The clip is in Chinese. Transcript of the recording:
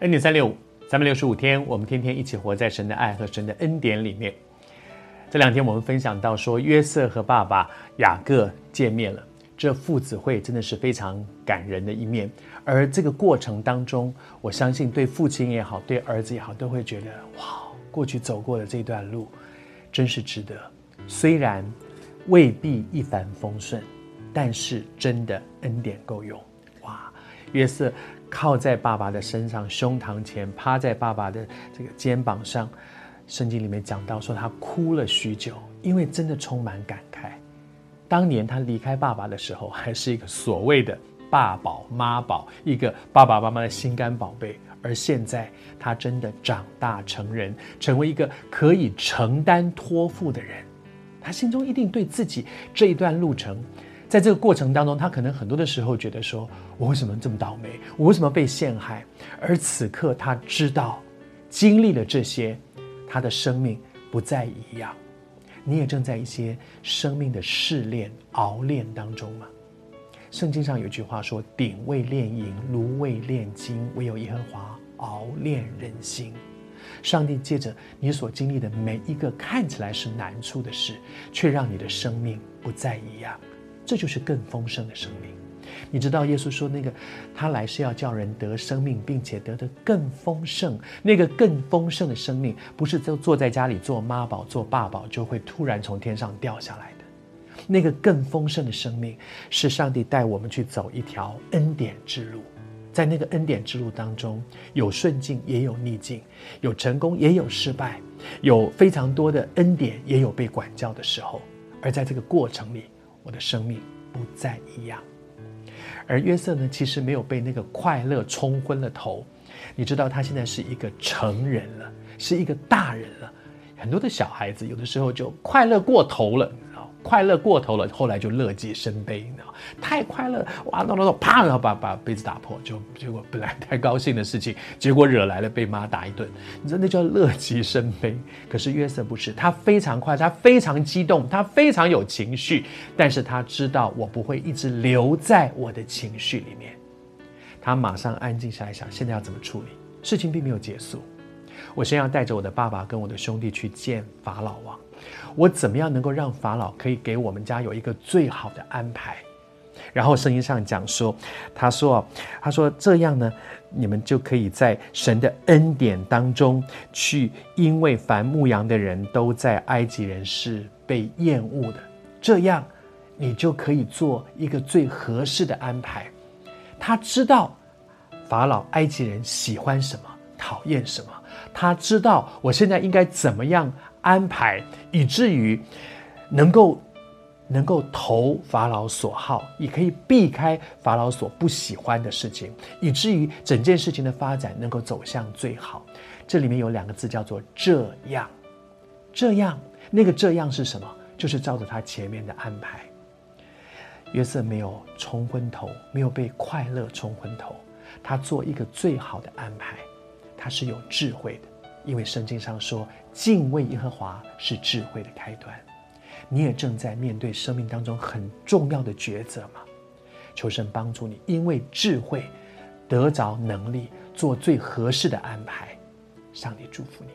恩典三六五，三百六十五天，我们天天一起活在神的爱和神的恩典里面。这两天我们分享到说，约瑟和爸爸雅各见面了，这父子会真的是非常感人的一面。而这个过程当中，我相信对父亲也好，对儿子也好，都会觉得哇，过去走过的这段路，真是值得。虽然未必一帆风顺，但是真的恩典够用。哇，约瑟靠在爸爸的身上，胸膛前，趴在爸爸的这个肩膀上。圣经里面讲到说，他哭了许久，因为真的充满感慨。当年他离开爸爸的时候，还是一个所谓的爸宝妈宝，一个爸爸妈妈的心肝宝贝。而现在，他真的长大成人，成为一个可以承担托付的人。他心中一定对自己这一段路程，在这个过程当中，他可能很多的时候觉得说：“我为什么这么倒霉？我为什么被陷害？”而此刻，他知道，经历了这些。他的生命不再一样，你也正在一些生命的试炼、熬炼当中吗？圣经上有句话说：“鼎未炼银，炉未炼金，唯有耶和华熬炼人心。”上帝借着你所经历的每一个看起来是难处的事，却让你的生命不再一样，这就是更丰盛的生命。你知道耶稣说那个他来是要叫人得生命，并且得的更丰盛。那个更丰盛的生命，不是就坐在家里做妈宝、做爸宝就会突然从天上掉下来的。那个更丰盛的生命，是上帝带我们去走一条恩典之路。在那个恩典之路当中，有顺境，也有逆境；有成功，也有失败；有非常多的恩典，也有被管教的时候。而在这个过程里，我的生命不再一样。而约瑟呢，其实没有被那个快乐冲昏了头。你知道，他现在是一个成人了，是一个大人了。很多的小孩子有的时候就快乐过头了。快乐过头了，后来就乐极生悲，你知道太快乐，哇，弄弄弄，啪，然后把把杯子打破，就结果本来太高兴的事情，结果惹来了被妈打一顿，你知道那叫乐极生悲。可是约瑟不是，他非常快，他非常激动，他非常有情绪，但是他知道我不会一直留在我的情绪里面，他马上安静下来想，现在要怎么处理？事情并没有结束，我先要带着我的爸爸跟我的兄弟去见法老王。我怎么样能够让法老可以给我们家有一个最好的安排？然后圣经上讲说，他说，他说这样呢，你们就可以在神的恩典当中去，因为凡牧羊的人都在埃及人是被厌恶的，这样你就可以做一个最合适的安排。他知道法老埃及人喜欢什么，讨厌什么，他知道我现在应该怎么样。安排，以至于能够能够投法老所好，也可以避开法老所不喜欢的事情，以至于整件事情的发展能够走向最好。这里面有两个字叫做“这样”，这样，那个“这样”是什么？就是照着他前面的安排。约瑟没有冲昏头，没有被快乐冲昏头，他做一个最好的安排，他是有智慧的。因为圣经上说，敬畏耶和华是智慧的开端。你也正在面对生命当中很重要的抉择吗？求神帮助你，因为智慧得着能力，做最合适的安排。上帝祝福你。